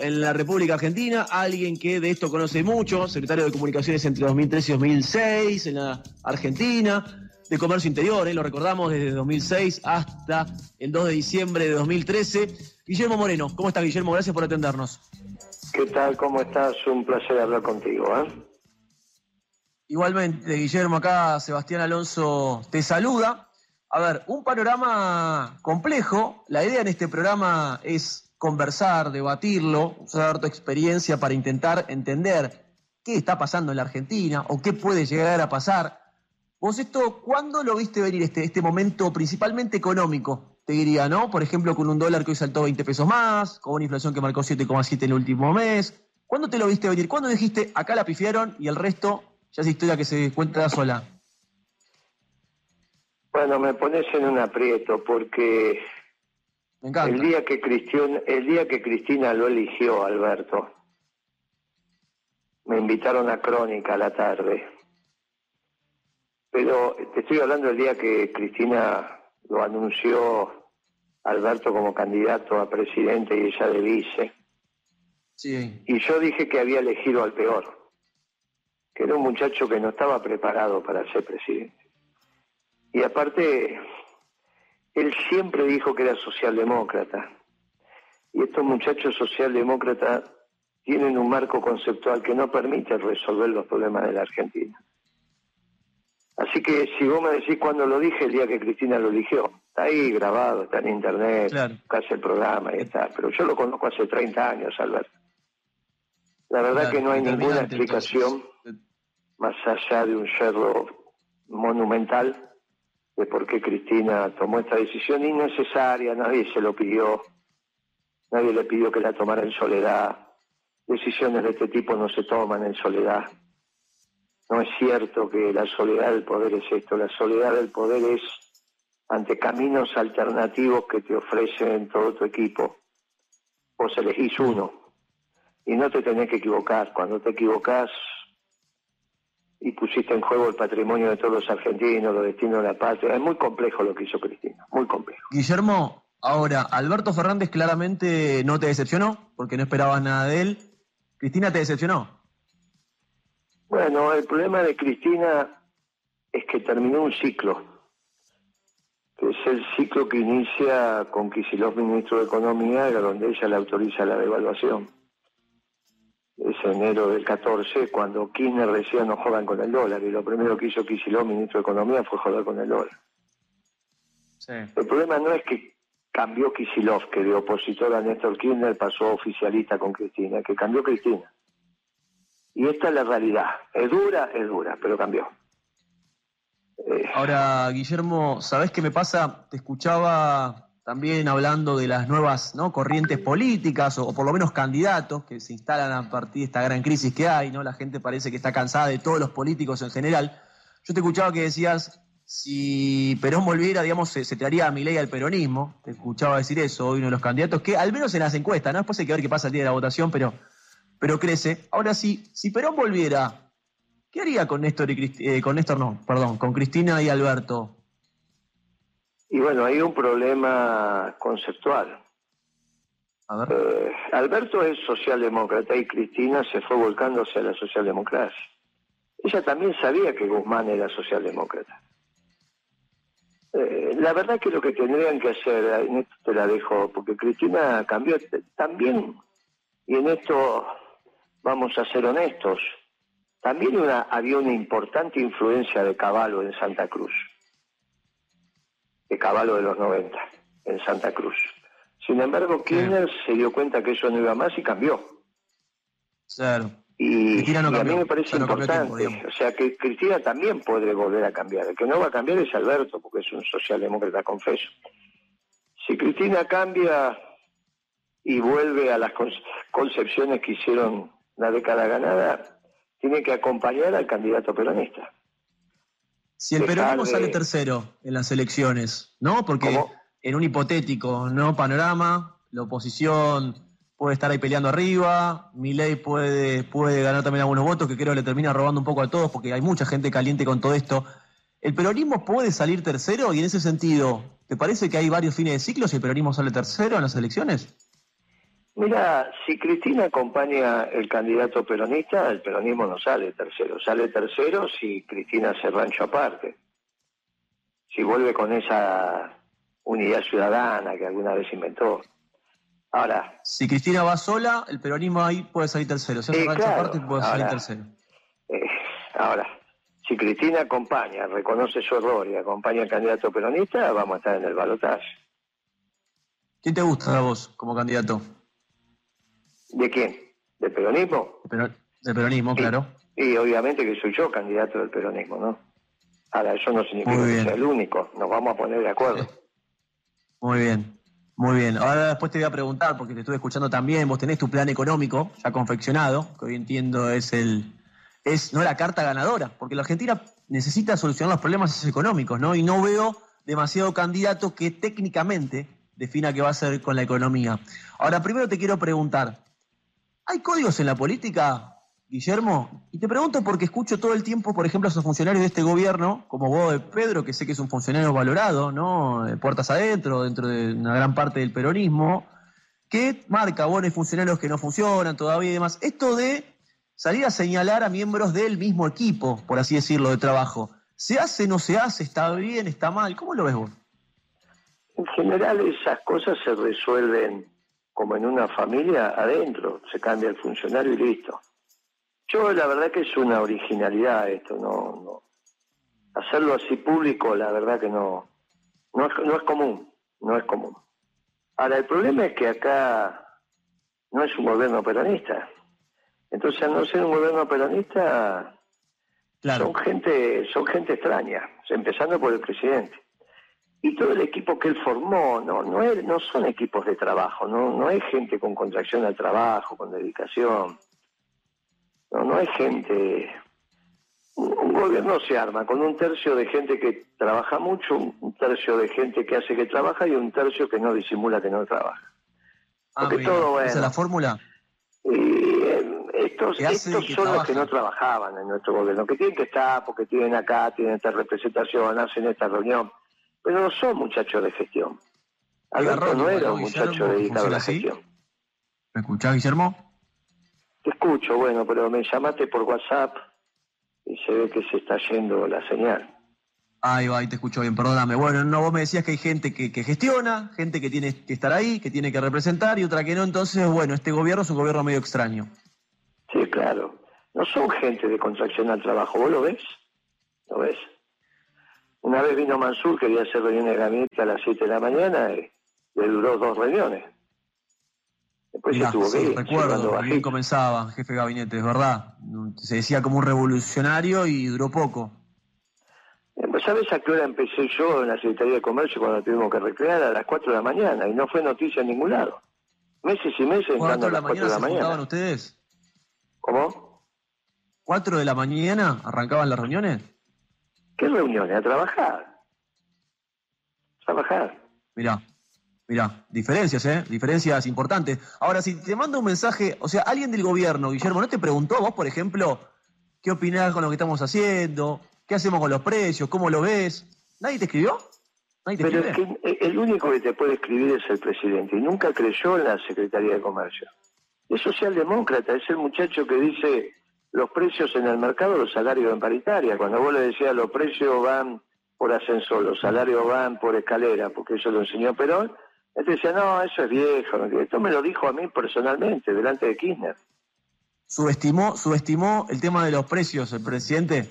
en la República Argentina, alguien que de esto conoce mucho, secretario de Comunicaciones entre 2003 y 2006 en la Argentina, de Comercio Interior, ¿eh? lo recordamos desde 2006 hasta el 2 de diciembre de 2013. Guillermo Moreno, ¿cómo está Guillermo? Gracias por atendernos. ¿Qué tal? ¿Cómo estás? Un placer hablar contigo. ¿eh? Igualmente, Guillermo, acá Sebastián Alonso te saluda. A ver, un panorama complejo. La idea en este programa es conversar, debatirlo, usar tu experiencia para intentar entender qué está pasando en la Argentina o qué puede llegar a pasar. Vos esto, ¿cuándo lo viste venir este, este momento principalmente económico? Te diría, ¿no? Por ejemplo, con un dólar que hoy saltó 20 pesos más, con una inflación que marcó 7,7 en el último mes. ¿Cuándo te lo viste venir? ¿Cuándo dijiste, acá la pifiaron y el resto ya es historia que se cuenta sola? Bueno, me pones en un aprieto porque el día que Cristina, el día que Cristina lo eligió, Alberto, me invitaron a Crónica a la tarde. Pero te estoy hablando del día que Cristina lo anunció Alberto como candidato a presidente y ella de vice. Sí. Y yo dije que había elegido al peor, que era un muchacho que no estaba preparado para ser presidente. Y aparte, él siempre dijo que era socialdemócrata. Y estos muchachos socialdemócratas tienen un marco conceptual que no permite resolver los problemas de la Argentina. Así que si vos me decís cuándo lo dije, el día que Cristina lo eligió, está ahí grabado, está en internet, casi el programa y está. Pero yo lo conozco hace 30 años, Alberto. La verdad que no hay ninguna explicación más allá de un cerro monumental de por qué Cristina tomó esta decisión innecesaria, nadie se lo pidió, nadie le pidió que la tomara en soledad. Decisiones de este tipo no se toman en soledad. No es cierto que la soledad del poder es esto, la soledad del poder es ante caminos alternativos que te ofrecen todo tu equipo. Vos elegís uno y no te tenés que equivocar. Cuando te equivocás, y pusiste en juego el patrimonio de todos los argentinos, los destinos de la patria. Es muy complejo lo que hizo Cristina, muy complejo. Guillermo, ahora, Alberto Fernández claramente no te decepcionó, porque no esperabas nada de él. ¿Cristina te decepcionó? Bueno, el problema de Cristina es que terminó un ciclo, que es el ciclo que inicia con Kicillof, ministro de Economía, donde ella le autoriza la devaluación es enero del 14, cuando Kirchner decía no jodan con el dólar, y lo primero que hizo Kicillof, ministro de Economía, fue joder con el dólar. El problema no es que cambió Kicillof, que de opositor a Néstor Kirchner pasó oficialista con Cristina, que cambió Cristina. Y esta es la realidad. Es dura, es dura, pero cambió. Eh, Ahora, Guillermo, ¿sabés qué me pasa? Te escuchaba también hablando de las nuevas ¿no? corrientes políticas o, por lo menos candidatos que se instalan a partir de esta gran crisis que hay, ¿no? La gente parece que está cansada de todos los políticos en general. Yo te escuchaba que decías, si Perón volviera, digamos, se, se traería a mi ley al peronismo. Te escuchaba decir eso, hoy uno de los candidatos, que al menos en las encuestas, ¿no? Después hay que ver qué pasa el día de la votación, pero, pero crece. Ahora sí, si Perón volviera, ¿qué haría con Néstor y eh, con Néstor no, perdón, con Cristina y Alberto? Y bueno, hay un problema conceptual. Eh, Alberto es socialdemócrata y Cristina se fue volcando hacia la socialdemocracia. Ella también sabía que Guzmán era socialdemócrata. Eh, la verdad que lo que tendrían que hacer, en esto te la dejo, porque Cristina cambió también, y en esto vamos a ser honestos, también una, había una importante influencia de Caballo en Santa Cruz de caballo de los 90 en Santa Cruz. Sin embargo, Kirchner se dio cuenta que eso no iba más y cambió. Claro. Y, a mí me parece importante, o sea que Cristina también puede volver a cambiar. El que no va a cambiar es Alberto, porque es un socialdemócrata, confeso. Si Cristina cambia y vuelve a las concepciones que hicieron la década ganada, tiene que acompañar al candidato peronista. Si el peronismo sale tercero en las elecciones, ¿no? Porque en un hipotético no panorama, la oposición puede estar ahí peleando arriba, Milei puede, puede ganar también algunos votos que creo que le termina robando un poco a todos porque hay mucha gente caliente con todo esto. ¿El peronismo puede salir tercero? Y en ese sentido, ¿te parece que hay varios fines de ciclo si el peronismo sale tercero en las elecciones? Mira, si Cristina acompaña el candidato peronista, el peronismo no sale tercero. Sale tercero si Cristina se rancho aparte. Si vuelve con esa unidad ciudadana que alguna vez inventó. Ahora. Si Cristina va sola, el peronismo ahí puede salir tercero. Si hace rancho aparte, puede salir tercero. Eh, ahora, si Cristina acompaña, reconoce su error y acompaña al candidato peronista, vamos a estar en el balotaje. ¿Quién te gusta a vos como candidato? ¿De quién? ¿Del peronismo? De, peronismo, claro. Y obviamente que soy yo candidato del peronismo, ¿no? Ahora, eso no significa que sea el único, nos vamos a poner de acuerdo. Muy bien, muy bien. Ahora después te voy a preguntar, porque te estuve escuchando también, vos tenés tu plan económico ya confeccionado, que hoy entiendo es el, es no la carta ganadora, porque la Argentina necesita solucionar los problemas económicos, ¿no? Y no veo demasiado candidato que técnicamente defina qué va a hacer con la economía. Ahora, primero te quiero preguntar, ¿hay códigos en la política, Guillermo? Y te pregunto porque escucho todo el tiempo, por ejemplo, a esos funcionarios de este gobierno, como vos de Pedro, que sé que es un funcionario valorado, ¿no? Puertas adentro, dentro de una gran parte del peronismo, que marca, hay funcionarios que no funcionan todavía y demás. Esto de salir a señalar a miembros del mismo equipo, por así decirlo, de trabajo. ¿Se hace, no se hace? ¿Está bien? ¿Está mal? ¿Cómo lo ves vos? En general esas cosas se resuelven como en una familia adentro, se cambia el funcionario y listo. Yo la verdad que es una originalidad esto, no, no. hacerlo así público la verdad que no, no es, no es común, no es común. Ahora el problema es que acá no es un gobierno peronista. Entonces, al no ser un gobierno peronista, son gente, son gente extraña, empezando por el presidente. Y todo el equipo que él formó, no, no, es, no son equipos de trabajo, no, no es gente con contracción al trabajo, con dedicación. No, no es gente. Un gobierno se arma con un tercio de gente que trabaja mucho, un tercio de gente que hace que trabaja y un tercio que no disimula que no trabaja. Ah, todo, ¿Esa es la fórmula? estos, estos son los que no trabajaban en nuestro gobierno, que tienen que estar porque tienen acá, tienen esta representación, hacen esta reunión, pero no son muchachos de gestión. Alberto no era un muchacho dedicado a la gestión. ¿Me escuchás, Guillermo? Te escucho, bueno, pero me llamaste por WhatsApp y se ve que se está yendo la señal. Ahí va, ahí te escucho bien, perdóname. Bueno, no, vos me decías que hay gente que, que, gestiona, gente que tiene que estar ahí, que tiene que representar y otra que no. Entonces, bueno, este gobierno es un gobierno medio extraño. Sí, claro. No son gente de contracción al trabajo, ¿vos lo ves? ¿Lo ves? Una vez vino Mansur, quería hacer reuniones de gabinete a las 7 de la mañana y le duró dos reuniones. Después se tuvo que ir. Recuerdo, bien comenzaba, jefe de gabinete, es verdad. Se decía como un revolucionario y duró poco. Eh, ¿Sabes a qué hora empecé yo en la Secretaría de Comercio cuando tuvimos que recrear? A las 4 de la mañana y no fue noticia en ningún lado. Meses y meses entrando a las 4 de la mañana. ¿Estaban ustedes? ¿Cómo? ¿4 de la mañana arrancaban las reuniones? ¿Qué reuniones? A trabajar. Trabajar. Mirá, mirá, diferencias, ¿eh? Diferencias importantes. Ahora, si te mando un mensaje, o sea, alguien del gobierno, Guillermo, ¿no te preguntó vos, por ejemplo, qué opinás con lo que estamos haciendo? ¿Qué hacemos con los precios? ¿Cómo lo ves? ¿Nadie te escribió? Pero es que el único que te puede escribir es el presidente y nunca creyó en la Secretaría de Comercio. Es socialdemócrata, es el muchacho que dice los precios en el mercado, los salarios en paritaria. Cuando vos le decías los precios van por ascensor, los salarios van por escalera, porque eso lo enseñó Perón, él decía, no, eso es viejo. Esto me lo dijo a mí personalmente, delante de Kirchner. ¿Subestimó, subestimó el tema de los precios el presidente?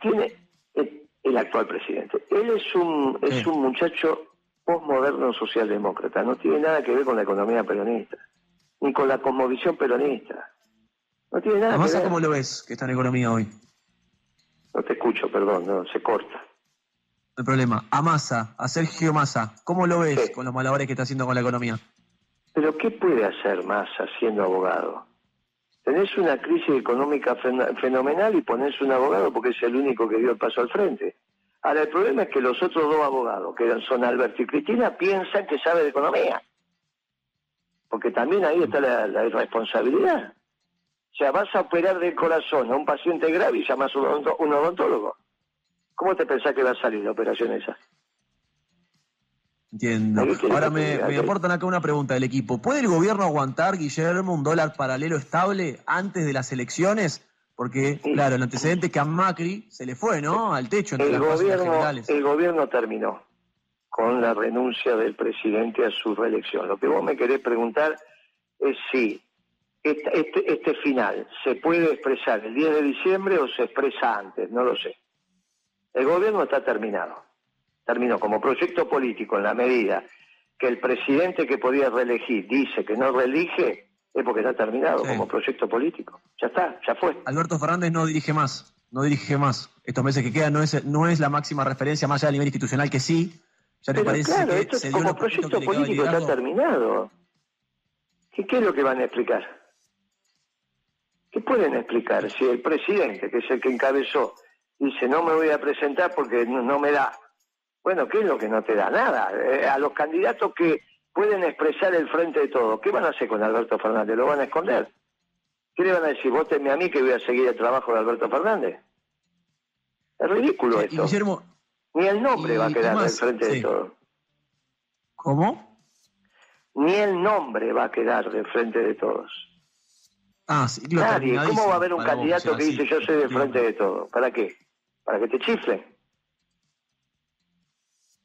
Tiene el, actual presidente. Él es un, es un muchacho postmoderno socialdemócrata, no tiene nada que ver con la economía peronista ni con la cosmovisión peronista. No tiene nada que ver. cómo lo ves que está en economía hoy? No te escucho, perdón, no, se corta. No hay problema. A Massa, a Sergio Massa, ¿cómo lo ves con los malabares que está haciendo con la economía? Pero ¿qué puede hacer Massa siendo abogado? Tenés una crisis económica fenomenal y ponés un abogado porque es el único que dio el paso al frente. Ahora, el problema es que los otros dos abogados, que son Alberto y Cristina, piensan que sabe de economía porque también ahí está la, irresponsabilidad. O sea, vas a operar del corazón a un paciente grave y llamas a un odontólogo. ¿Cómo te pensás que va a salir la operación esa? Entiendo. Ahora me, aportan acá una pregunta del equipo. ¿Puede el gobierno aguantar, Guillermo, un dólar paralelo estable antes de las elecciones? Porque, claro, el antecedente es que a Macri se le fue, ¿no? Al techo entre el gobierno, El gobierno terminó con la renuncia del presidente a su reelección. Lo que vos me querés preguntar es si este, este, este final se puede expresar el 10 de diciembre o se expresa antes, no lo sé. El gobierno está terminado. Terminó como proyecto político en la medida que el presidente que podía reelegir dice que no reelige, es porque está terminado como proyecto político. Ya está, ya fue. Alberto Fernández no dirige más, no dirige más. Estos meses que quedan no es, no es la máxima referencia más allá del nivel institucional que sí. ¿Ya te parece claro, esto como proyecto político está terminado. ¿Qué, ¿Qué es lo que van a explicar? ¿Qué pueden explicar si el presidente, que es el que encabezó, dice no me voy a presentar porque no, me da? Bueno, ¿qué es lo que no te da? Nada. Eh, a los candidatos que pueden expresar el frente de todo. ¿Qué van a hacer con Alberto Fernández? ¿Lo van a esconder? ¿Qué le van a decir? Vótenme a mí que voy a seguir el trabajo de Alberto Fernández. Es ridículo esto. Ni el nombre va a quedar del frente de todo. ¿Cómo? Ni el nombre va a quedar del frente de todos. Ah, sí, Nadie. ¿Cómo va a haber un candidato que dice yo soy del frente de todo? ¿Para qué? ¿Para que te chifle?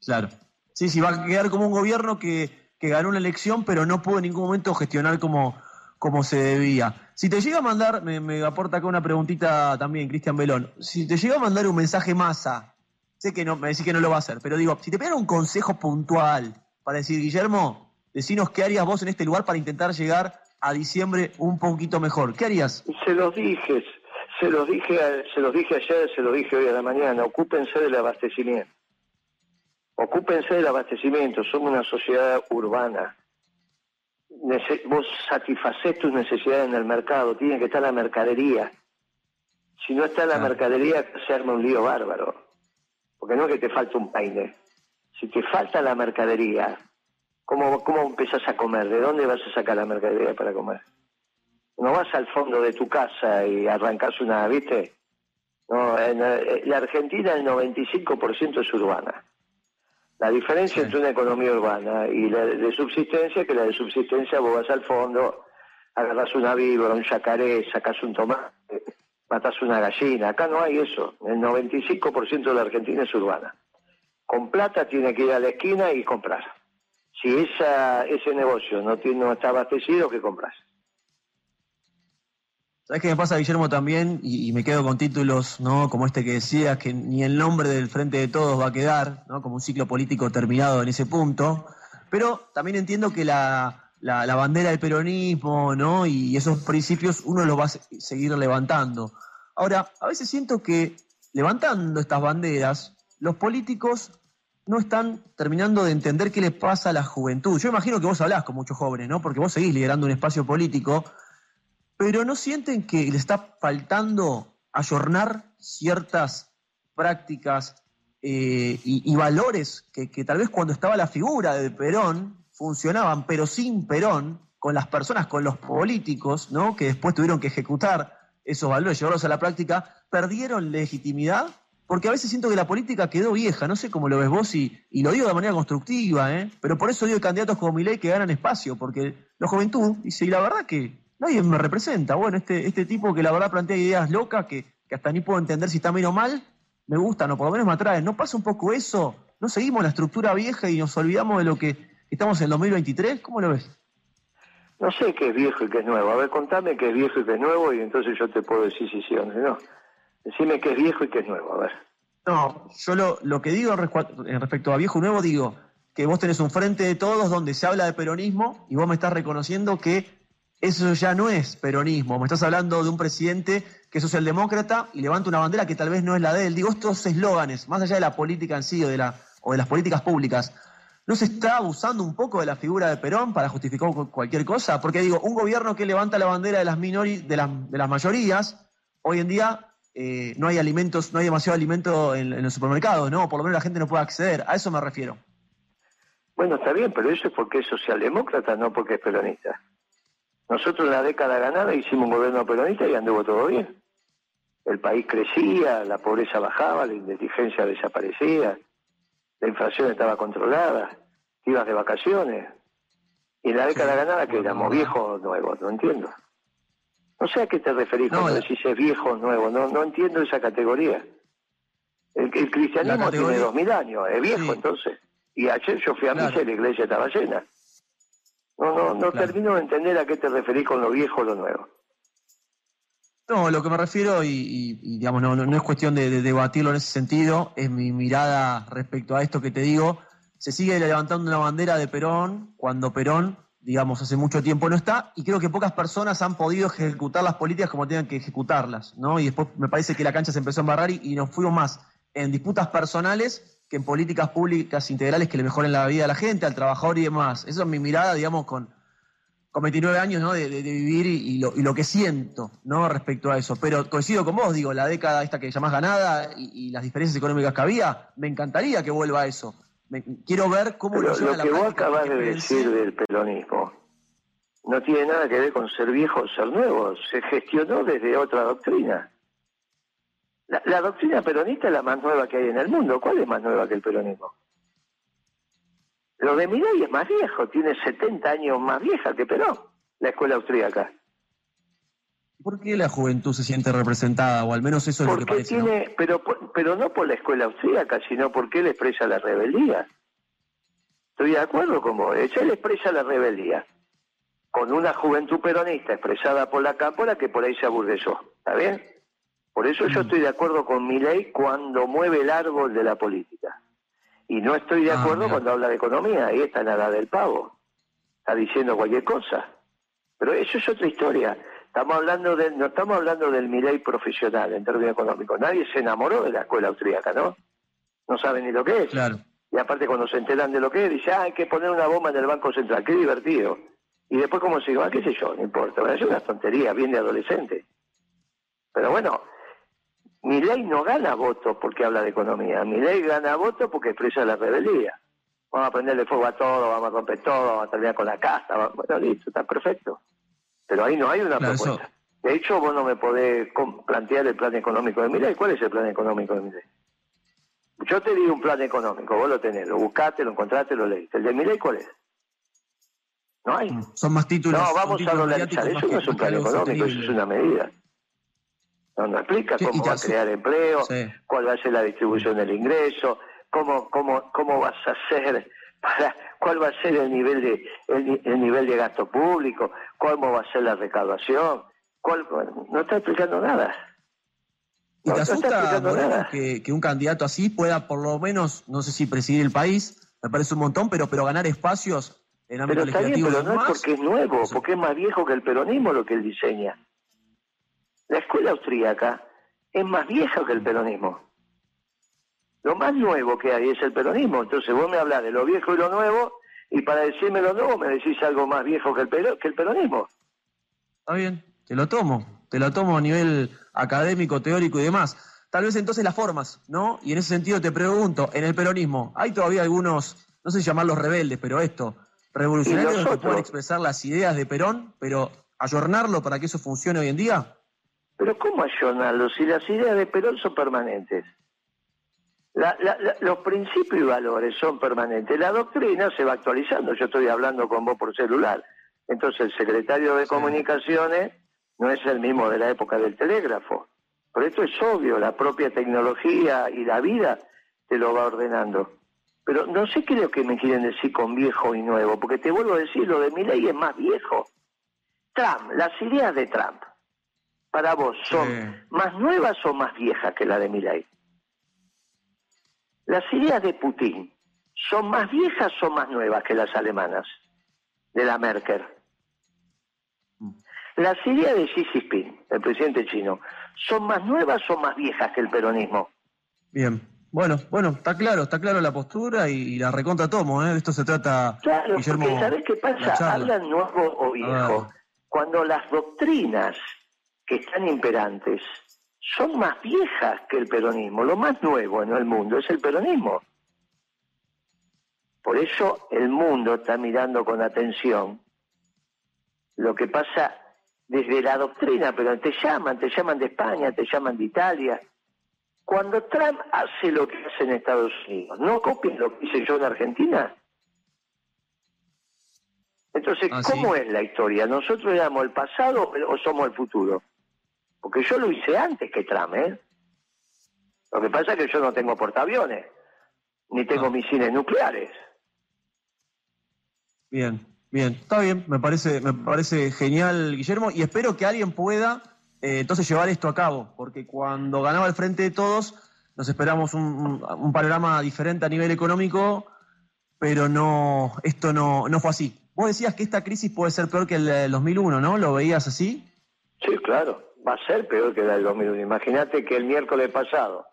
Claro. Sí, sí, va a quedar como un gobierno que que ganó una elección, pero no pudo en ningún momento gestionar como, como se debía. Si te llega a mandar, me, aporta acá una preguntita también, Cristian Belón, si te llega a mandar un mensaje masa, sé que no, me decís que no lo va a hacer, pero digo, si te pidieran un consejo puntual para decir, Guillermo, decinos qué harías vos en este lugar para intentar llegar a diciembre un poquito mejor, ¿qué harías? Se los dije, se los dije, se los dije ayer, se los dije hoy a la mañana, ocúpense del abastecimiento. Ocúpense del abastecimiento, somos una sociedad urbana. vos satisfacés tus necesidades en el mercado, tiene que estar la mercadería. Si no está la mercadería, se arma un lío bárbaro. Porque no es que te falta un peine. Si te falta la mercadería, ¿cómo, ¿cómo empezás a comer? ¿De dónde vas a sacar la mercadería para comer? No vas al fondo de tu casa y arrancas una, ¿viste? No, en eh, la Argentina el 95% es urbana. La diferencia entre una economía urbana y la de subsistencia, que la de subsistencia vos vas al fondo, agarras una víbora, un yacaré, sacas un tomate, matas una gallina. Acá no hay eso. El 95% de la Argentina es urbana. Con plata tiene que ir a la esquina y comprar. Si esa, ese negocio no, tiene, no está abastecido, ¿qué compras? ¿Sabes qué me pasa, Guillermo, también? Y, me quedo con títulos, ¿no? Como este que decías, que ni el nombre del Frente de Todos va a quedar, ¿no? Como un ciclo político terminado en ese punto. Pero también entiendo que la, bandera del peronismo, ¿no? Y esos principios uno los va a seguir levantando. Ahora, a veces siento que levantando estas banderas, los políticos no están terminando de entender qué les pasa a la juventud. Yo imagino que vos hablás con muchos jóvenes, ¿no? Porque vos seguís liderando un espacio político pero ¿no sienten que le está faltando ayornar ciertas prácticas eh, y, valores que, tal vez cuando estaba la figura de Perón funcionaban, pero sin Perón, con las personas, con los políticos, ¿no? que después tuvieron que ejecutar esos valores, llevarlos a la práctica, perdieron legitimidad? Porque a veces siento que la política quedó vieja, no sé cómo lo ves vos y, lo digo de manera constructiva, ¿eh? pero por eso digo candidatos como Milei que ganan espacio, porque la juventud dice, y la verdad que nadie me representa. Bueno, este, este tipo que la verdad plantea ideas locas que, hasta ni puedo entender si está bien o mal, me gustan o por lo menos me atraen. ¿No pasa un poco eso? ¿No seguimos la estructura vieja y nos olvidamos de lo que estamos en el 2023? ¿Cómo lo ves? No sé qué es viejo y qué es nuevo. A ver, contame qué es viejo y qué es nuevo y entonces yo te puedo decir si sí o no. Decime qué es viejo y qué es nuevo, a ver. No, yo lo, lo que digo respecto a viejo y nuevo, digo que vos tenés un frente de todos donde se habla de peronismo y vos me estás reconociendo que eso ya no es peronismo. Me estás hablando de un presidente que es socialdemócrata y levanta una bandera que tal vez no es la de él. Digo, estos eslóganes, más allá de la política en sí o de, la, o de las políticas públicas, ¿no se está abusando un poco de la figura de Perón para justificar cualquier cosa? Porque digo, un gobierno que levanta la bandera de las, minori, de, de las mayorías, hoy en día eh, no hay alimentos, no hay demasiado alimento en, en los supermercados, ¿no? Por lo menos la gente no puede acceder. A eso me refiero. Bueno, está bien, pero eso es porque es socialdemócrata, no porque es peronista. Nosotros en la década ganada hicimos un gobierno peronista y anduvo todo bien. El país crecía, la pobreza bajaba, la inteligencia desaparecía, la inflación estaba controlada. ibas de vacaciones. Y en la década ganada que éramos viejos nuevos, no entiendo. No sé a qué te referís cuando decís es viejo o nuevo, no, no entiendo esa categoría. El, cristianismo tiene dos mil años, es viejo entonces. Y ayer yo fui a misa y la iglesia estaba llena. No, no, no termino de entender a qué te referís con lo viejo o lo nuevo. No, lo que me refiero, y, digamos, no, no, es cuestión de, debatirlo en ese sentido, es mi mirada respecto a esto que te digo. Se sigue levantando una bandera de Perón cuando Perón, digamos, hace mucho tiempo no está, y creo que pocas personas han podido ejecutar las políticas como tengan que ejecutarlas, ¿no? Y después me parece que la cancha se empezó a embarrar y, y nos fuimos más en disputas personales que en políticas públicas integrales que le mejoren la vida a la gente, al trabajador y demás. Esa es mi mirada, digamos, con, con 29 años ¿no? de, vivir y, lo, que siento ¿no? respecto a eso. Pero coincido con vos, digo, la década esta que llamás ganada y, las diferencias económicas que había, me encantaría que vuelva a eso. Quiero ver cómo lo Lo que vos acabás de decir del peronismo no tiene nada que ver con ser viejo o ser nuevo, se gestionó desde otra doctrina. La, doctrina peronista es la más nueva que hay en el mundo. ¿Cuál es más nueva que el peronismo? Lo de Milei es más viejo, tiene 70 años más vieja que Perón, la escuela austríaca. ¿Por qué la juventud se siente representada? O al menos eso es lo que parece. Tiene, pero, pero no por la escuela austríaca, sino porque él expresa la rebeldía. Estoy de acuerdo con vos. Él expresa la rebeldía. Con una juventud peronista expresada por la cámpora que por ahí se aburguesó. ¿Está bien? Por eso yo mm. estoy de acuerdo con mi ley cuando mueve el árbol de la política. Y no estoy de ah, acuerdo cuando habla de economía. Ahí está nada del pavo. Está diciendo cualquier cosa. Pero eso es otra historia. Estamos hablando de, no estamos hablando del Milei profesional en términos económicos. Nadie se enamoró de la escuela austríaca, ¿no? No saben ni lo que es. Claro. Y aparte cuando se enteran de lo que es, dice, ah, hay que poner una bomba en el Banco Central. Qué divertido. Y después como se va, qué sé yo, no importa. Es una tontería, bien de adolescente. Pero bueno, mi ley no gana votos porque habla de economía, mi ley gana votos porque expresa la rebeldía. Vamos a prenderle fuego a todo, vamos a romper todo, vamos a terminar con la casa, bueno, listo, está perfecto. Pero ahí no hay una propuesta. De hecho, vos no me podés plantear el plan económico de mi ley. ¿Cuál es el plan económico de mi ley? Yo te di un plan económico, vos lo tenés, lo buscaste, lo encontraste, lo leíste. ¿El de mi ley cuál es? No hay. Son más títulos. No, vamos a dolarizar. Eso no es un plan económico, eso es una medida. No, explica cómo va a crear empleo, cuál va a ser la distribución del ingreso, cómo, cómo, cómo vas a hacer para cuál va a ser el nivel de el, nivel de gasto público, cómo va a ser la recaudación, cuál, no está explicando nada. ¿Y te asusta que, que, un candidato así pueda por lo menos, no sé si presidir el país, me parece un montón, pero pero ganar espacios en ámbito pero legislativo? pero no es porque es nuevo, porque es más viejo que el peronismo lo que él diseña. La escuela austríaca es más vieja que el peronismo. Lo más nuevo que hay es el peronismo. Entonces vos me hablas de lo viejo y lo nuevo, y para decirme lo nuevo me decís algo más viejo que el, que el peronismo. Está bien, te lo tomo. Te lo tomo a nivel académico, teórico y demás. Tal vez entonces las formas, ¿no? Y en ese sentido te pregunto, en el peronismo, ¿hay todavía algunos, no sé llamarlos rebeldes, pero esto, revolucionarios que pueden expresar las ideas de Perón, pero ayornarlo para que eso funcione hoy en día? Pero ¿cómo ayornarlo si las ideas de Perón son permanentes? Los principios y valores son permanentes. La doctrina se va actualizando. Yo estoy hablando con vos por celular. Entonces el secretario de Comunicaciones no es el mismo de la época del telégrafo. Por esto es obvio, la propia tecnología y la vida te lo va ordenando. Pero no sé qué es lo que me quieren decir con viejo y nuevo, porque te vuelvo a decir, lo de mi ley es más viejo. Trump, las ideas de Trump para vos son más nuevas o más viejas que la de Milay? Las ideas de Putin son más viejas o más nuevas que las alemanas de la Merkel. Mm. Las ideas de Xi Jinping, el presidente chino, son más nuevas o más viejas que el peronismo. Bien. Bueno, bueno, está claro, está claro la postura y, la recontra tomo, ¿eh? De esto se trata. Claro, porque ¿sabés qué pasa? Hablan nuevo o viejo. Cuando las doctrinas que están imperantes son más viejas que el peronismo. Lo más nuevo en el mundo es el peronismo. Por eso el mundo está mirando con atención lo que pasa desde la doctrina, pero te llaman, te llaman de España, te llaman de Italia. Cuando Trump hace lo que hace en Estados Unidos, ¿no copien lo que hice yo en Argentina? Entonces, ah, ¿cómo es la historia? ¿Nosotros éramos el pasado o somos el futuro? Porque yo lo hice antes que Trump, ¿eh? Lo que pasa es que yo no tengo portaaviones, ni tengo ah. misiles nucleares. Bien, bien, está bien, me parece, me parece genial, Guillermo, y espero que alguien pueda eh, entonces llevar esto a cabo, porque cuando ganaba el frente de todos, nos esperamos un, panorama diferente a nivel económico, pero no, esto no, no fue así. Vos decías que esta crisis puede ser peor que el del 2001, ¿no? ¿Lo veías así? Sí, claro, va a ser peor que la del 2001. Imagínate que el miércoles pasado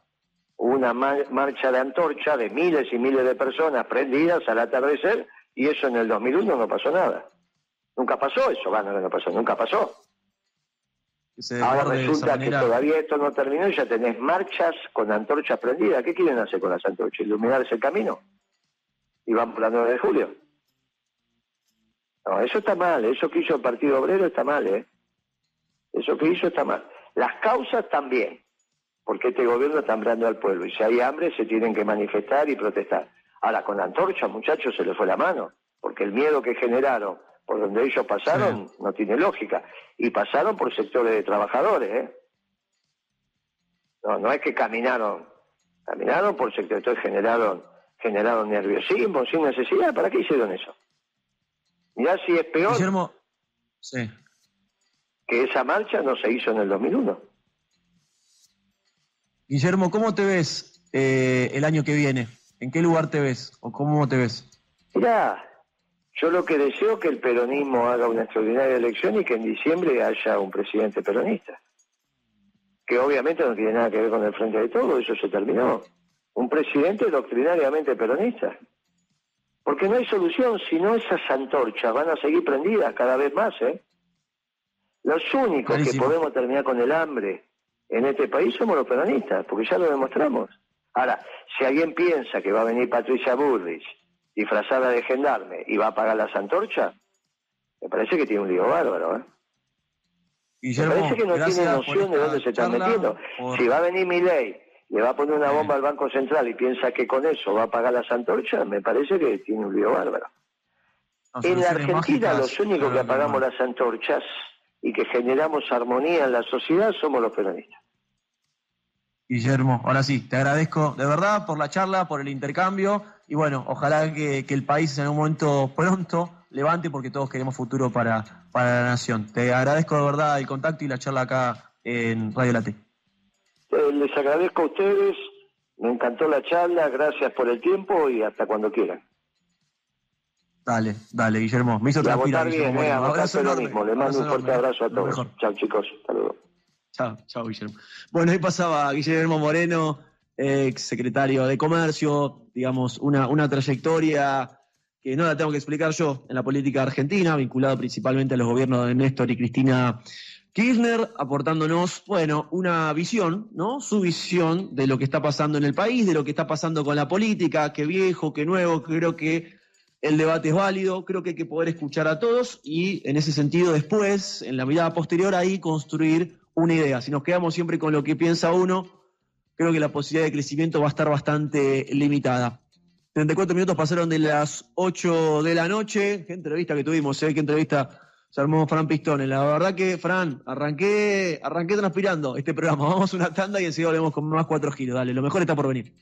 hubo una marcha de antorcha de miles y miles de personas prendidas al atardecer y eso en el 2001 no pasó nada. Nunca pasó eso, bueno, no pasó, nunca pasó. Ahora resulta que todavía esto no terminó y ya tenés marchas con antorchas prendidas. ¿Qué quieren hacer con las antorchas? ¿Iluminarse el camino? Y van por la 9 de julio. No, eso está mal. Eso que hizo el Partido Obrero está mal, ¿eh? Eso que hizo está mal. Las causas también, porque este gobierno está hambrando al pueblo y si hay hambre se tienen que manifestar y protestar. Ahora, con la antorcha, muchachos, se les fue la mano, porque el miedo que generaron por donde ellos pasaron no tiene lógica. Y pasaron por sectores de trabajadores, ¿eh? No, no es que caminaron, caminaron por sectores, entonces generaron, generaron nerviosismo sin necesidad. ¿Para qué hicieron eso? Ya si es peor Guillermo, sí. Que esa marcha no se hizo en el 2001. Guillermo, ¿cómo te ves eh, el año que viene? ¿En qué lugar te ves o cómo te ves? Mira, yo lo que deseo es que el peronismo haga una extraordinaria elección y que en diciembre haya un presidente peronista. Que obviamente no tiene nada que ver con el frente de todo, eso se terminó. Un presidente doctrinariamente peronista. Porque no hay solución si no esas antorchas van a seguir prendidas cada vez más, ¿eh? Los únicos que podemos terminar con el hambre en este país somos los peronistas, porque ya lo demostramos. Ahora, si alguien piensa que va a venir Patricia Burris disfrazada de gendarme y va a apagar las antorchas, me parece que tiene un lío bárbaro, ¿eh? me parece que no tiene noción de dónde se está metiendo. Si va a venir mi ley, le va a poner una bomba al Banco Central y piensa que con eso va a apagar las antorchas, me parece que tiene un lío bárbaro. en la Argentina los únicos que apagamos las antorchas y que generamos armonía en la sociedad somos los peronistas. Guillermo, ahora sí, te agradezco de verdad por la charla, por el intercambio y bueno, ojalá que, el país en un momento pronto levante porque todos queremos futuro para, para la nación. Te agradezco de verdad el contacto y la charla acá en Radio Late. Eh, les agradezco a ustedes, me encantó la charla, gracias por el tiempo y hasta cuando quieran. Dale, dale, Guillermo. Me hizo transpirar. bien, eh, lo mismo. Le mando un fuerte abrazo a todos. Chao, chicos. Hasta luego. Chao, chao, Guillermo. Bueno, ahí pasaba Guillermo Moreno ex secretario de Comercio, digamos, una, una trayectoria que no la tengo que explicar yo en la política argentina, vinculado principalmente a los gobiernos de Néstor y Cristina Kirchner, aportándonos, bueno, una visión, ¿no? Su visión de lo que está pasando en el país, de lo que está pasando con la política, qué viejo, qué nuevo, creo que el debate es válido, creo que hay que poder escuchar a todos y en ese sentido después, en la mirada posterior, ahí construir una idea. Si nos quedamos siempre con lo que piensa uno, creo que la posibilidad de crecimiento va a estar bastante limitada. 34 minutos pasaron de las 8 de la noche. Qué entrevista que tuvimos, ¿eh? Qué entrevista se armó Fran Pistones. La verdad que, Fran, arranqué, arranqué transpirando este programa. Vamos a una tanda y enseguida volvemos con más cuatro giros. Dale, lo mejor está por venir.